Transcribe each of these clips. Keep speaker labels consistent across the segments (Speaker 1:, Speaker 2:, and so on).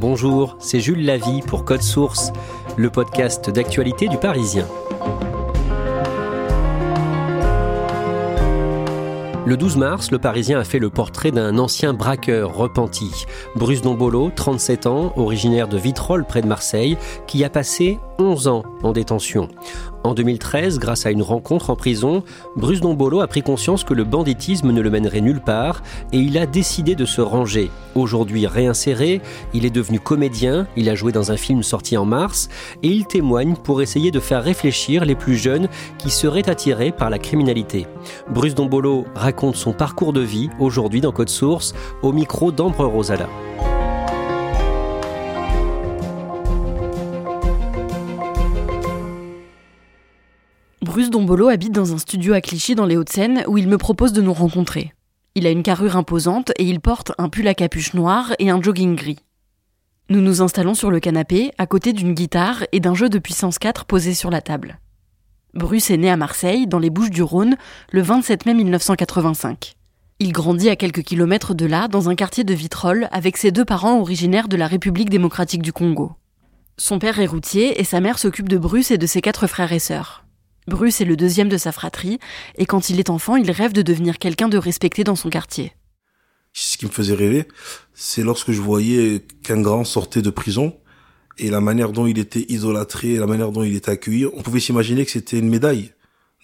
Speaker 1: Bonjour, c'est Jules Lavie pour Code Source, le podcast d'actualité du Parisien. Le 12 mars, le Parisien a fait le portrait d'un ancien braqueur repenti, Bruce Dombolo, 37 ans, originaire de Vitrolles près de Marseille, qui a passé 11 ans en détention. En 2013, grâce à une rencontre en prison, Bruce Dombolo a pris conscience que le banditisme ne le mènerait nulle part et il a décidé de se ranger. Aujourd'hui réinséré, il est devenu comédien, il a joué dans un film sorti en mars et il témoigne pour essayer de faire réfléchir les plus jeunes qui seraient attirés par la criminalité. Bruce Dombolo raconte son parcours de vie aujourd'hui dans Code Source au micro d'Ambre Rosala.
Speaker 2: Bruce Dombolo habite dans un studio à Clichy dans les Hauts-de-Seine où il me propose de nous rencontrer. Il a une carrure imposante et il porte un pull à capuche noire et un jogging gris. Nous nous installons sur le canapé à côté d'une guitare et d'un jeu de puissance 4 posé sur la table. Bruce est né à Marseille, dans les Bouches du Rhône, le 27 mai 1985. Il grandit à quelques kilomètres de là, dans un quartier de Vitrolles, avec ses deux parents originaires de la République démocratique du Congo. Son père est routier et sa mère s'occupe de Bruce et de ses quatre frères et sœurs. Bruce est le deuxième de sa fratrie, et quand il est enfant, il rêve de devenir quelqu'un de respecté dans son quartier.
Speaker 3: Ce qui me faisait rêver, c'est lorsque je voyais qu'un grand sortait de prison, et la manière dont il était idolâtré, la manière dont il était accueilli, on pouvait s'imaginer que c'était une médaille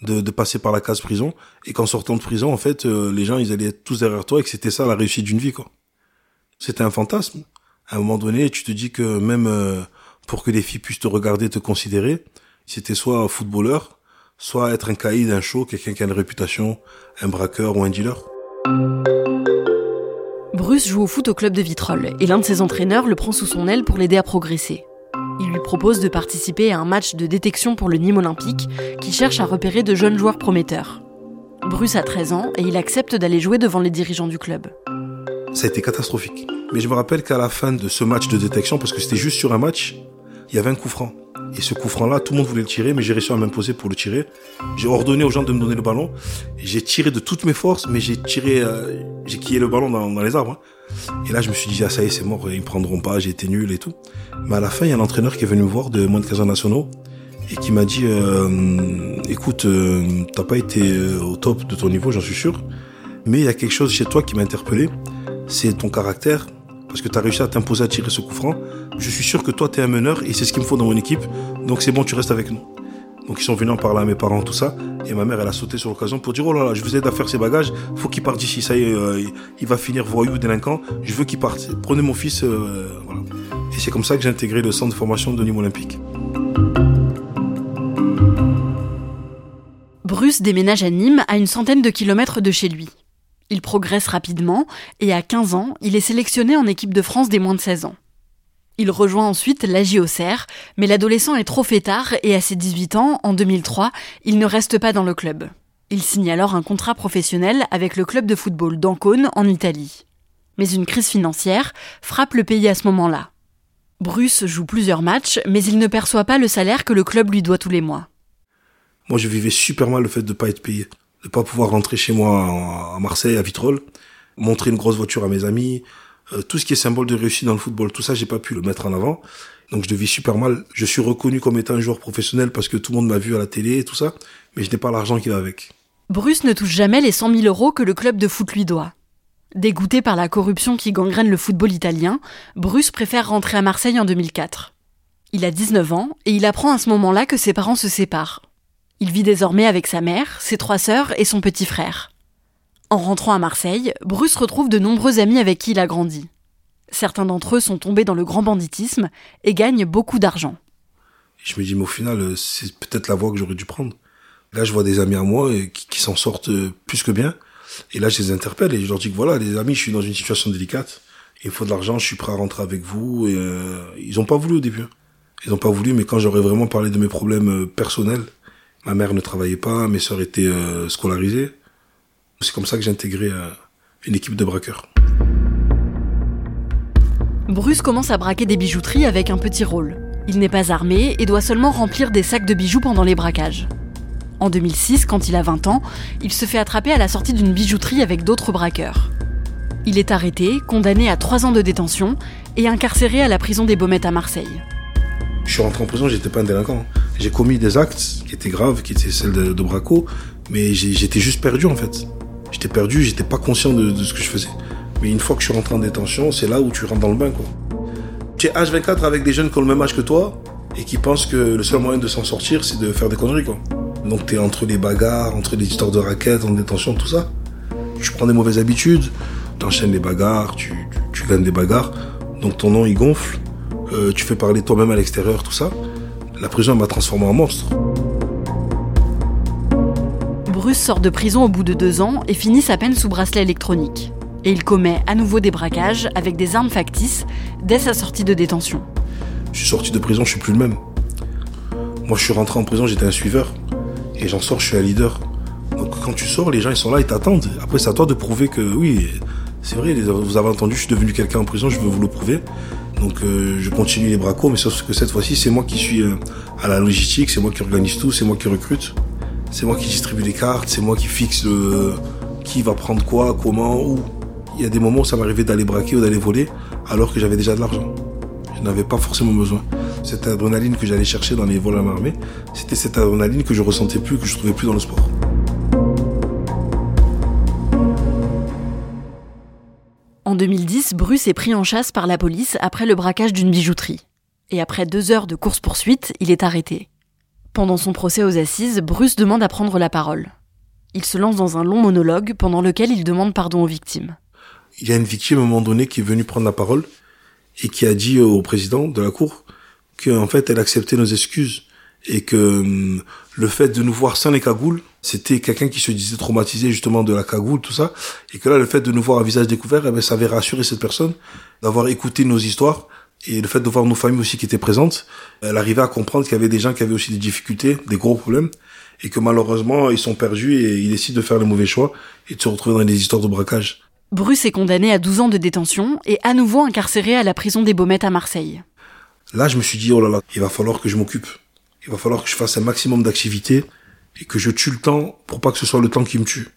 Speaker 3: de, passer par la case prison, et qu'en sortant de prison, en fait, euh, les gens, ils allaient être tous derrière toi, et que c'était ça la réussite d'une vie, quoi. C'était un fantasme. À un moment donné, tu te dis que même euh, pour que les filles puissent te regarder, te considérer, c'était soit footballeur, soit être un caïd, un show, quelqu'un qui a une réputation, un braqueur ou un dealer.
Speaker 2: Bruce joue au foot au club de Vitrolles et l'un de ses entraîneurs le prend sous son aile pour l'aider à progresser. Il lui propose de participer à un match de détection pour le Nîmes Olympique qui cherche à repérer de jeunes joueurs prometteurs. Bruce a 13 ans et il accepte d'aller jouer devant les dirigeants du club.
Speaker 3: Ça a été catastrophique. Mais je me rappelle qu'à la fin de ce match de détection, parce que c'était juste sur un match, il y avait un coup franc. Et ce coup franc-là, tout le monde voulait le tirer, mais j'ai réussi à m'imposer pour le tirer. J'ai ordonné aux gens de me donner le ballon. J'ai tiré de toutes mes forces, mais j'ai tiré, euh, j'ai quillé le ballon dans, les arbres. hein. Et là, je me suis dit, ah ça y est, c'est mort, ils me prendront pas, j'ai été nul et tout. Mais à la fin, il y a un entraîneur qui est venu me voir de moins de 15 ans et qui m'a dit, euh, écoute, euh, t'as pas été euh, au top de ton niveau, j'en suis sûr, mais il y a quelque chose chez toi qui m'a interpellé, c'est ton caractère, parce que tu as réussi à t'imposer à tirer ce coup franc. Je suis sûr que toi, tu es un meneur et c'est ce qu'il me faut dans mon équipe. Donc c'est bon, tu restes avec nous. Donc ils sont venus en parler à mes parents, tout ça. Et ma mère, elle a sauté sur l'occasion pour dire, oh là là, je vous aide à faire ses bagages. Faut qu'il parte d'ici. Ça y est, euh, il va finir voyou, délinquant. Je veux qu'il parte. Prenez mon fils. euh. Et c'est comme ça que j'ai intégré le centre de formation de Nîmes Olympique.
Speaker 2: Bruce déménage à Nîmes à une centaine de kilomètres de chez lui. Il progresse rapidement et à 15 ans, il est sélectionné en équipe de France des moins de 16 ans. Il rejoint ensuite l'AJ Auxerre, mais l'adolescent est trop fêtard et à ses 18 ans, en 2003, il ne reste pas dans le club. Il signe alors un contrat professionnel avec le club de football d'Ancône en Italie. Mais une crise financière frappe le pays à ce moment-là. Bruce joue plusieurs matchs, mais il ne perçoit pas le salaire que le club lui doit tous les mois.
Speaker 3: Moi, je vivais super mal le fait de pas être payé, de pas pouvoir rentrer chez moi à Marseille, à Vitrolles, montrer une grosse voiture à mes amis, euh, tout ce qui est symbole de réussite dans le football, tout ça, j'ai pas pu le mettre en avant. Donc je le vis super mal. Je suis reconnu comme étant un joueur professionnel parce que tout le monde m'a vu à la télé et tout ça, mais je n'ai pas l'argent qui va avec.
Speaker 2: Bruce ne touche jamais les 100 000 euros que le club de foot lui doit. Dégoûté par la corruption qui gangrène le football italien, Bruce préfère rentrer à Marseille en 2004. Il a 19 ans et il apprend à ce moment-là que ses parents se séparent. Il vit désormais avec sa mère, ses trois sœurs et son petit frère. En rentrant à Marseille, Bruce retrouve de nombreux amis avec qui il a grandi. Certains d'entre eux sont tombés dans le grand banditisme et gagnent beaucoup d'argent.
Speaker 3: Je me dis, mais au final, euh, c'est peut-être la voie que j'aurais dû prendre. Là, je vois des amis à moi euh, qui, s'en sortent euh, plus que bien. Et là, je les interpelle et je leur dis que voilà, les amis, je suis dans une situation délicate. Il faut de l'argent, je suis prêt à rentrer avec vous. Et ils ont pas voulu au début. Hein. Ils ont pas voulu, mais quand j'aurais vraiment parlé de mes problèmes personnels, ma mère ne travaillait pas, mes sœurs étaient euh, scolarisées. C'est comme ça que j'ai intégré une équipe de braqueurs.
Speaker 2: Bruce commence à braquer des bijouteries avec un petit rôle. Il n'est pas armé et doit seulement remplir des sacs de bijoux pendant les braquages. En 2006, quand il a 20 ans, il se fait attraper à la sortie d'une bijouterie avec d'autres braqueurs. Il est arrêté, condamné à 3 ans de détention et incarcéré à la prison des Baumettes à Marseille.
Speaker 3: Je suis rentré en prison, j'étais pas un délinquant. J'ai commis des actes qui étaient graves, qui étaient celles de, Braco, mais j'étais juste perdu en fait. J'étais perdu, j'étais pas conscient de, de, ce que je faisais. Mais une fois que je suis rentré en détention, c'est là où tu rentres dans le bain quoi. Tu es H24 avec des jeunes qui ont le même âge que toi et qui pensent que le seul moyen de s'en sortir, c'est de faire des conneries, quoi. Donc t'es entre les bagarres, entre les histoires de raquettes, en détention, tout ça. Tu prends des mauvaises habitudes, t'enchaînes les bagarres, tu, tu, gagnes des bagarres. Donc ton nom, il gonfle. Euh, tu fais parler toi-même à l'extérieur, tout ça. La prison, m'a transformé en monstre.
Speaker 2: Bruce sort de prison au bout de deux ans et finit sa peine sous bracelet électronique et il commet à nouveau des braquages avec des armes factices dès sa sortie de détention.
Speaker 3: Je suis sorti de prison, je suis plus le même. Moi, je suis rentré en prison, j'étais un suiveur. Et j'en sors, je suis un leader. Donc quand tu sors, les gens ils sont là, ils t'attendent. Après, c'est à toi de prouver que oui, c'est vrai, vous avez entendu, je suis devenu quelqu'un en prison, je veux vous le prouver. Donc euh, je continue les bracos, mais sauf que cette fois-ci, c'est moi qui suis euh, à la logistique, c'est moi qui organise tout, c'est moi qui recrute, c'est moi qui distribue les cartes, c'est moi qui fixe qui va prendre quoi, comment, où il y a des moments où ça m'arrivait d'aller braquer ou d'aller voler alors que j'avais déjà de l'argent. Je n'avais pas forcément besoin. Cette adrénaline que j'allais chercher dans les vols à l'armée, c'était cette adrénaline que je ressentais plus, que je trouvais plus dans le sport.
Speaker 2: En 2010, Bruce est pris en chasse par la police après le braquage d'une bijouterie. Et après deux heures de course-poursuite, il est arrêté. Pendant son procès aux assises, Bruce demande à prendre la parole. Il se lance dans un long monologue pendant lequel il demande pardon aux victimes
Speaker 3: il y a une victime à un moment donné qui est venue prendre la parole et qui a dit au président de la cour qu'en fait elle acceptait nos excuses et que hum, le fait de nous voir sans les cagoules, c'était quelqu'un qui se disait traumatisé justement de la cagoule, tout ça, et que là le fait de nous voir à visage découvert, eh ben, ça avait rassuré cette personne d'avoir écouté nos histoires et le fait de voir nos familles aussi qui étaient présentes, elle arrivait à comprendre qu'il y avait des gens qui avaient aussi des difficultés, des gros problèmes, et que malheureusement ils sont perdus et ils décident de faire le mauvais choix et de se retrouver dans des histoires de braquage.
Speaker 2: Bruce est condamné à 12 ans de détention et à nouveau incarcéré à la prison des Baumettes à Marseille.
Speaker 3: Là, je me suis dit, oh là là, il va falloir que je m'occupe. Il va falloir que je fasse un maximum d'activités et que je tue le temps pour pas que ce soit le temps qui me tue.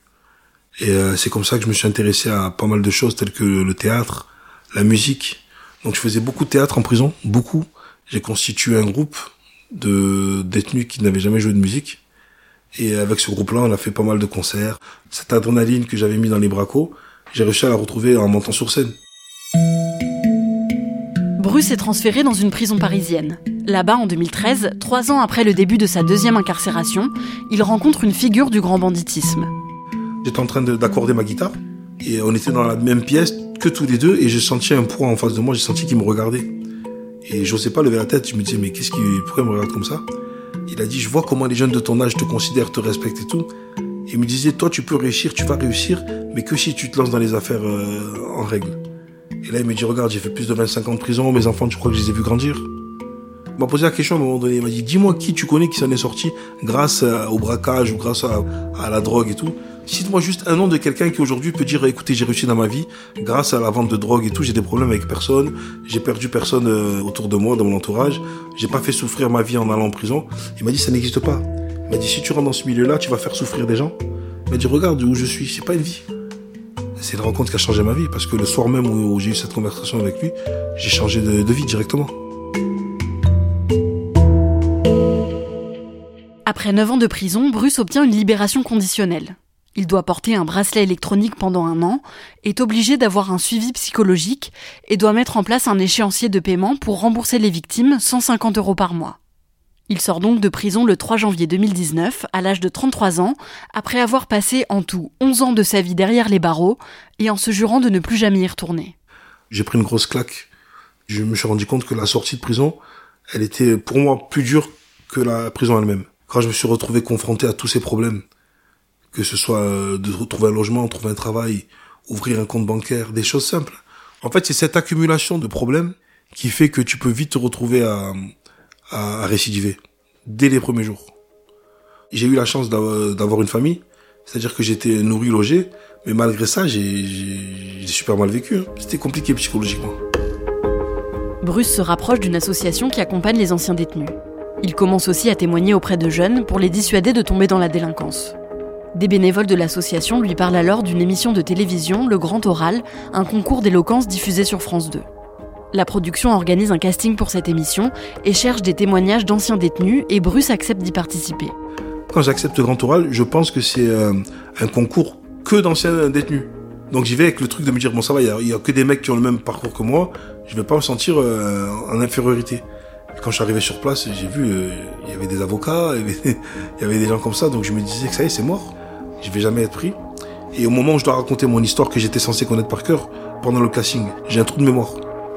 Speaker 3: Et euh, c'est comme ça que je me suis intéressé à pas mal de choses telles que le théâtre, la musique. Donc je faisais beaucoup de théâtre en prison, beaucoup. J'ai constitué un groupe de détenus qui n'avaient jamais joué de musique. Et avec ce groupe-là, on a fait pas mal de concerts. Cette adrénaline que j'avais mis dans les bracos, j'ai réussi à la retrouver en montant sur scène.
Speaker 2: Bruce est transféré dans une prison parisienne. Là-bas, en 2013, trois ans après le début de sa deuxième incarcération, il rencontre une figure du grand banditisme.
Speaker 3: J'étais en train d'accorder ma guitare et on était dans la même pièce que tous les deux et j'ai senti un poids en face de moi, j'ai senti qu'il me regardait. Et j'osais pas lever la tête, je me disais mais qu'est-ce qui pourquoi il me regarde comme ça? Il a dit je vois comment les jeunes de ton âge te considèrent, te respectent et tout. Il me disait, toi, tu peux réussir, tu vas réussir, mais que si tu te lances dans les affaires euh, en règle. Et là, il me dit, regarde, j'ai fait plus de 25 ans de prison, mes enfants, tu crois que je les ai vus grandir? M'a posé la question à un moment donné, il m'a dit, dis-moi qui tu connais qui s'en est sorti grâce au braquage ou grâce à, à la drogue et tout. Cite-moi juste un nom de quelqu'un qui aujourd'hui peut dire, écoutez, j'ai réussi dans ma vie, grâce à la vente de drogue et tout, j'ai des problèmes avec personne, j'ai perdu personne euh, autour de moi, dans mon entourage, j'ai pas fait souffrir ma vie en allant en prison. Il m'a dit, ça n'existe pas. Il m'a dit, si tu rentres dans ce milieu-là, tu vas faire souffrir des gens. Il m'a dit, regarde où je suis, c'est pas une vie. C'est une rencontre qui a changé ma vie, parce que le soir même où j'ai eu cette conversation avec lui, j'ai changé de vie directement.
Speaker 2: Après 9 ans de prison, Bruce obtient une libération conditionnelle. Il doit porter un bracelet électronique pendant un an, est obligé d'avoir un suivi psychologique et doit mettre en place un échéancier de paiement pour rembourser les victimes 150 euros par mois. Il sort donc de prison le 3 janvier 2019, à l'âge de 33 ans, après avoir passé en tout 11 ans de sa vie derrière les barreaux et en se jurant de ne plus jamais y retourner.
Speaker 3: J'ai pris une grosse claque. Je me suis rendu compte que la sortie de prison, elle était pour moi plus dure que la prison elle-même. Quand je me suis retrouvé confronté à tous ces problèmes, que ce soit euh, de trouver un logement, trouver un travail, ouvrir un compte bancaire, des choses simples. En fait, c'est cette accumulation de problèmes qui fait que tu peux vite te retrouver à, à, récidiver dès les premiers jours. J'ai eu la chance d'avoir une famille, c'est-à-dire que j'étais nourri, logé, mais malgré ça, j'ai super mal vécu. Hein. C'était compliqué psychologiquement.
Speaker 2: Bruce se rapproche d'une association qui accompagne les anciens détenus. Il commence aussi à témoigner auprès de jeunes pour les dissuader de tomber dans la délinquance. Des bénévoles de l'association lui parlent alors d'une émission de télévision, Le Grand Oral, un concours d'éloquence diffusé sur France 2. La production organise un casting pour cette émission et cherche des témoignages d'anciens détenus et Bruce accepte d'y participer.
Speaker 3: Quand j'accepte le Grand Oral, je pense que c'est euh, un concours que d'anciens détenus. Donc j'y vais avec le truc de me dire, bon ça va, il n'y a, que des mecs qui ont le même parcours que moi, je vais pas me sentir euh, en infériorité. Quand je suis arrivé sur place, j'ai vu, euh, il y avait des avocats, il y, avait, des gens comme ça, donc je me disais que ça y est, c'est mort je vais jamais être pris. Et au moment où je dois raconter mon histoire que j'étais censé connaître par cœur, pendant le casting, j'ai un trou de mémoire.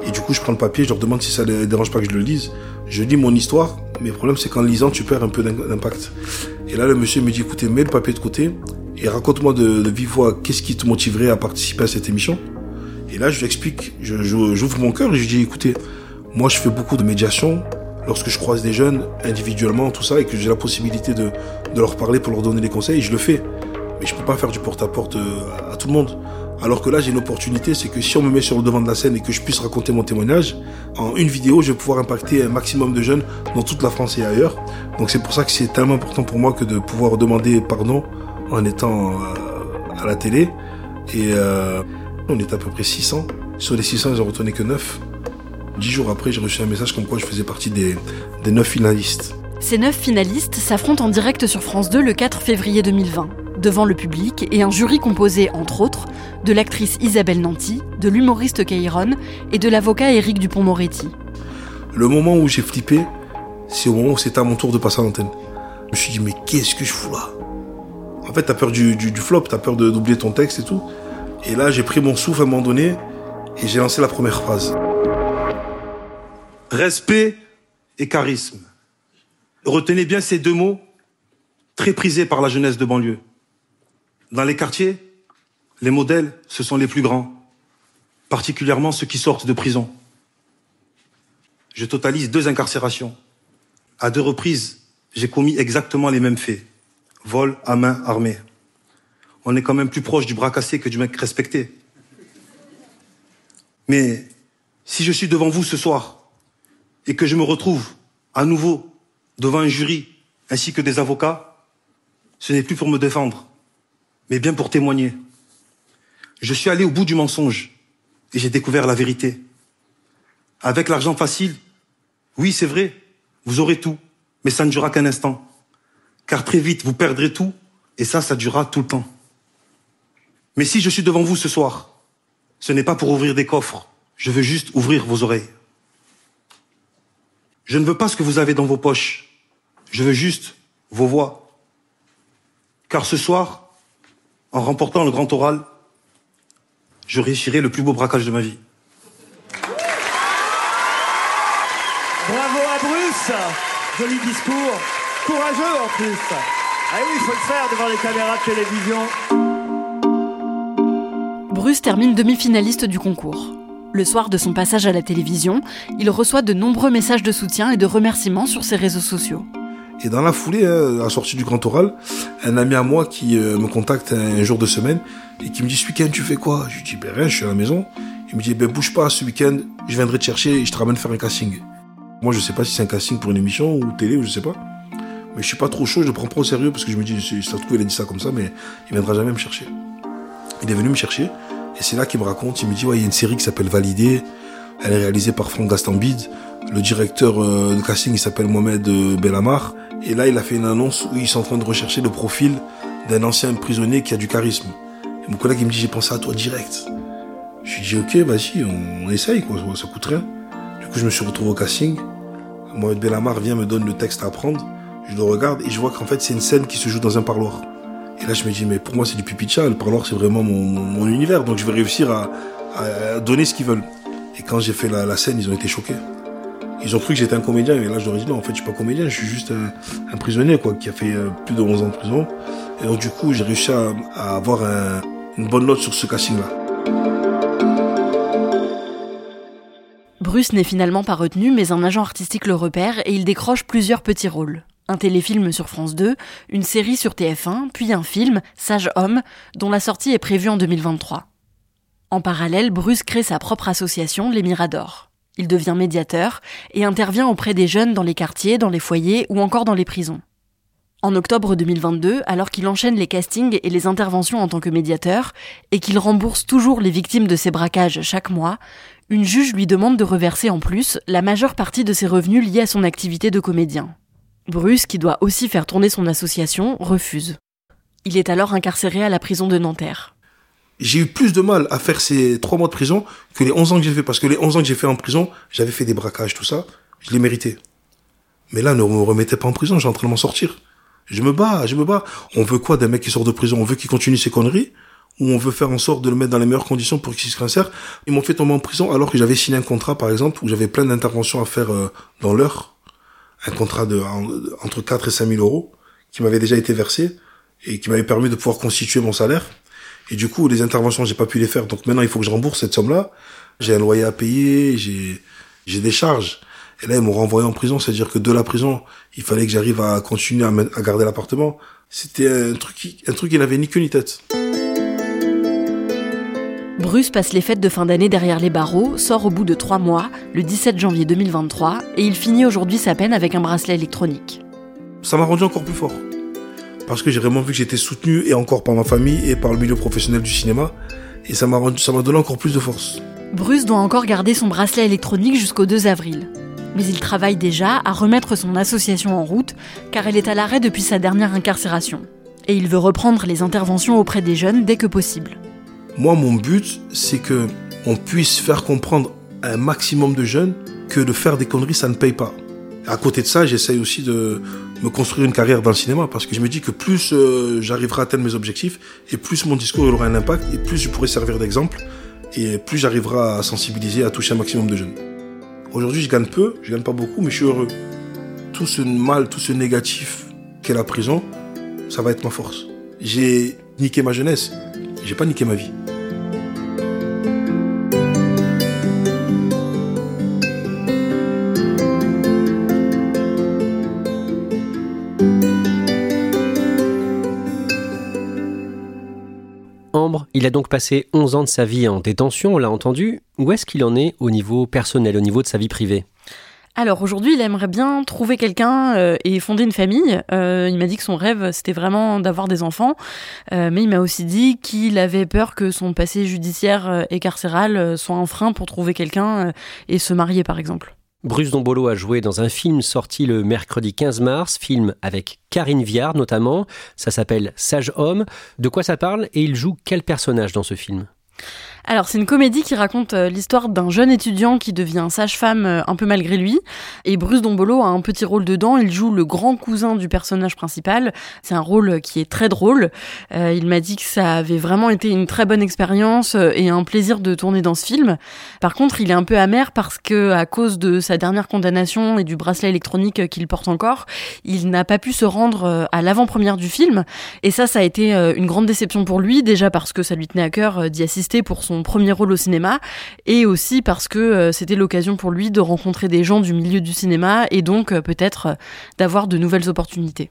Speaker 3: Et du coup, je prends le papier, je leur demande si ça ne dérange pas que je le lise. Je lis mon histoire, mais le problème, c'est qu'en lisant, tu perds un peu d'impact. Et là, le monsieur me dit, écoutez, mets le papier de côté et raconte-moi de, vive voix qu'est-ce qui te motiverait à participer à cette émission? Et là, je lui explique, j'ouvre mon cœur et je lui dis, écoutez, moi, je fais beaucoup de médiation lorsque je croise des jeunes individuellement, tout ça, et que j'ai la possibilité de, leur parler pour leur donner des conseils, je le fais mais je peux pas faire du porte-à-porte euh, à, tout le monde. Alors que là, j'ai une opportunité, c'est que si on me met sur le devant de la scène et que je puisse raconter mon témoignage, en une vidéo, je vais pouvoir impacter un maximum de jeunes dans toute la France et ailleurs. Donc c'est pour ça que c'est tellement important pour moi que de pouvoir demander pardon en étant euh, à la télé. Et euh, on est à peu près 600. Sur les 600, ils ont retenu que 9. Dix jours après, j'ai reçu un message comme quoi je faisais partie des, des 9 finalistes.
Speaker 2: Ces 9 finalistes s'affrontent en direct sur France 2 le 4 février 2020 devant le public et un jury composé, entre autres, de l'actrice Isabelle Nanty, de l'humoriste Kairon et de l'avocat Éric Dupont-Moretti.
Speaker 3: Le moment où j'ai flippé, c'est au moment où c'était à mon tour de passer à l'antenne. Je me suis dit, mais qu'est-ce que je fous là? En fait, t'as peur du, du, du flop, t'as peur d'oublier ton texte et tout. Et là, j'ai pris mon souffle à un moment donné et j'ai lancé la première phrase. Respect et charisme. Retenez bien ces deux mots très prisés par la jeunesse de banlieue. Dans les quartiers, les modèles, ce sont les plus grands, particulièrement ceux qui sortent de prison. Je totalise deux incarcérations. À deux reprises, j'ai commis exactement les mêmes faits. Vol à main armée. On est quand même plus proche du bras cassé que du mec respecté. Mais si je suis devant vous ce soir et que je me retrouve à nouveau devant un jury ainsi que des avocats, ce n'est plus pour me défendre, mais bien pour témoigner. Je suis allé au bout du mensonge et j'ai découvert la vérité. Avec l'argent facile, oui, c'est vrai, vous aurez tout, mais ça ne durera qu'un instant. Car très vite, vous perdrez tout, et ça, ça durera tout le temps. Mais si je suis devant vous ce soir, ce n'est pas pour ouvrir des coffres, je veux juste ouvrir vos oreilles. Je ne veux pas ce que vous avez dans vos poches, je veux juste vos voix. Car ce soir, en remportant le grand oral, je réussirai le plus beau braquage de ma vie.
Speaker 4: Bravo à Bruce Joli discours, courageux en plus. Ah oui, il faut le faire devant les caméras de télévision.
Speaker 2: Bruce termine demi-finaliste du concours. Le soir de son passage à la télévision, il reçoit de nombreux messages de soutien et de remerciements sur ses réseaux sociaux.
Speaker 3: Et dans la foulée, hein, à la sortie du grand oral, un ami à moi qui euh, me contacte un, jour de semaine et qui me dit ce week-end tu fais quoi? Je lui dis ben rien, je suis à la maison. Il me dit ben bouge pas ce week-end, je viendrai te chercher et je te ramène faire un casting. Moi je sais pas si c'est un casting pour une émission ou télé ou je sais pas. Mais je suis pas trop chaud, je le prends pas au sérieux parce que je me dis ça se trouve il a dit ça comme ça mais il viendra jamais me chercher. Il est venu me chercher et c'est là qu'il me raconte, il me dit ouais il y a une série qui s'appelle Validé, elle est réalisée par Franck Gastambide, le directeur euh, de casting il s'appelle Mohamed euh, Bellamar et là, il a fait une annonce où ils sont en train de rechercher le profil d'un ancien prisonnier qui a du charisme. Et mon collègue, il me dit, j'ai pensé à toi direct. Je lui dis, ok, vas-y, on, essaye, quoi, ça coûte rien. Du coup, je me suis retrouvé au casting. Mohamed Bellamar vient, me donne le texte à apprendre. Je le regarde et je vois qu'en fait, c'est une scène qui se joue dans un parloir. Et là, je me dis, mais pour moi, c'est du pipicha. Le parloir, c'est vraiment mon, univers. Donc, je vais réussir à, donner ce qu'ils veulent. Et quand j'ai fait la, la scène, ils ont été choqués. Ils ont cru que j'étais un comédien, et là je leur ai dit non, en fait je suis pas comédien, je suis juste un, prisonnier quoi, qui a fait euh, plus de 11 ans de prison. Et donc du coup j'ai réussi à, avoir une bonne note sur ce casting-là.
Speaker 2: Bruce n'est finalement pas retenu, mais un agent artistique le repère et il décroche plusieurs petits rôles. Un téléfilm sur France 2, une série sur TF1, puis un film, Sage Homme, dont la sortie est prévue en 2023. En parallèle, Bruce crée sa propre association, les Miradors. Il devient médiateur et intervient auprès des jeunes dans les quartiers, dans les foyers ou encore dans les prisons. En octobre 2022, alors qu'il enchaîne les castings et les interventions en tant que médiateur, et qu'il rembourse toujours les victimes de ses braquages chaque mois, une juge lui demande de reverser en plus la majeure partie de ses revenus liés à son activité de comédien. Bruce, qui doit aussi faire tourner son association, refuse. Il est alors incarcéré à la prison de Nanterre
Speaker 3: j'ai eu plus de mal à faire ces trois mois de prison que les 11 ans que j'ai fait. Parce que les 11 ans que j'ai fait en prison, j'avais fait des braquages, tout ça. Je les méritais. Mais là, ne me remettez pas en prison, j'ai en train de m'en sortir. Je me bats, je me bats. On veut quoi d'un mec qui sort de prison? On veut qu'il continue ses conneries? Ou on veut faire en sorte de le mettre dans les meilleures conditions pour qu'il se réinsère? Ils m'ont fait tomber en prison alors que j'avais signé un contrat, par exemple, où j'avais plein d'interventions à faire euh, dans l'heure. Un contrat de entre 4 et 5 000 euros qui m'avait déjà été versé et qui m'avait permis de pouvoir constituer mon salaire. Et du coup, les interventions, j'ai pas pu les faire. Donc maintenant, il faut que je rembourse cette somme-là. J'ai un loyer à payer, j'ai, j'ai des charges. Et là, ils m'ont renvoyé en prison. C'est-à-dire que de la prison, il fallait que j'arrive à continuer à, garder l'appartement. C'était un truc, qui, un truc qui n'avait ni queue ni tête.
Speaker 2: Bruce passe les fêtes de fin d'année derrière les barreaux, sort au bout de trois mois, le 17 janvier 2023, et il finit aujourd'hui sa peine avec un bracelet électronique.
Speaker 3: Ça m'a rendu encore plus fort parce que j'ai vraiment vu que j'étais soutenu et encore par ma famille et par le milieu professionnel du cinéma. Et ça m'a ça m'a donné encore plus de force.
Speaker 2: Bruce doit encore garder son bracelet électronique jusqu'au 2 avril. Mais il travaille déjà à remettre son association en route car elle est à l'arrêt depuis sa dernière incarcération. Et il veut reprendre les interventions auprès des jeunes dès que possible.
Speaker 3: Moi, mon but, c'est que on puisse faire comprendre à un maximum de jeunes que de faire des conneries, ça ne paye pas. À côté de ça, j'essaye aussi de me construire une carrière dans le cinéma parce que je me dis que plus euh, j'arriverai à atteindre mes objectifs et plus mon discours aura un impact et plus je pourrai servir d'exemple et plus j'arriverai à sensibiliser, à toucher un maximum de jeunes. Aujourd'hui, je gagne peu, je gagne pas beaucoup, mais je suis heureux. Tout ce mal, tout ce négatif qu'est la prison, ça va être ma force. J'ai niqué ma jeunesse, j'ai pas niqué ma vie.
Speaker 1: Il a donc passé 11 ans de sa vie en détention, on l'a entendu. Où est-ce qu'il en est au niveau personnel, au niveau de sa vie privée?
Speaker 2: Alors aujourd'hui, il aimerait bien trouver quelqu'un euh, et fonder une famille. Euh, il m'a dit que son rêve, c'était vraiment d'avoir des enfants, euh, mais il m'a aussi dit qu'il avait peur que son passé judiciaire et carcéral soit un frein pour trouver quelqu'un et se marier, par exemple.
Speaker 1: Bruce Dombolo a joué dans un film sorti le mercredi 15 mars, film avec Karine Viard notamment. Ça s'appelle Sage Homme. De quoi ça parle et il joue quel personnage dans ce film?
Speaker 2: Alors c'est une comédie qui raconte euh, l'histoire d'un jeune étudiant qui devient sage-femme euh, un peu malgré lui. Et Bruce Dombolo a un petit rôle dedans. Il joue le grand cousin du personnage principal. C'est un rôle qui est très drôle. Euh, il m'a dit que ça avait vraiment été une très bonne expérience et un plaisir de tourner dans ce film. Par contre, il est un peu amer parce que à cause de sa dernière condamnation et du bracelet électronique qu'il porte encore, il n'a pas pu se rendre à l'avant-première du film. Et ça, ça a été une grande déception pour lui. Déjà parce que ça lui tenait à cœur d'y assister pour son premier rôle au cinéma et aussi parce que euh, c'était l'occasion pour lui de rencontrer des gens du milieu du cinéma et donc euh, peut-être euh, d'avoir de nouvelles opportunités.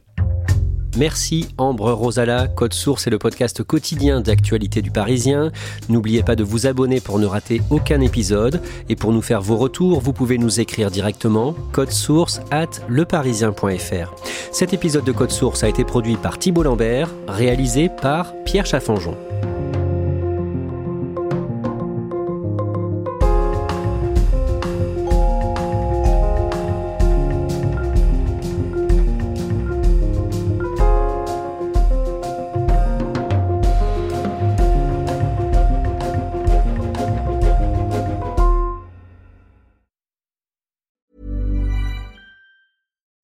Speaker 1: Merci Ambre Rosala. Code Source est le podcast quotidien d'actualité du Parisien. N'oubliez pas de vous abonner pour ne rater aucun épisode. Et pour nous faire vos retours, vous pouvez nous écrire directement code source at leparisien.fr. Cet épisode de Code Source a été produit par Thibault Lambert, réalisé par Pierre Chaffanjon.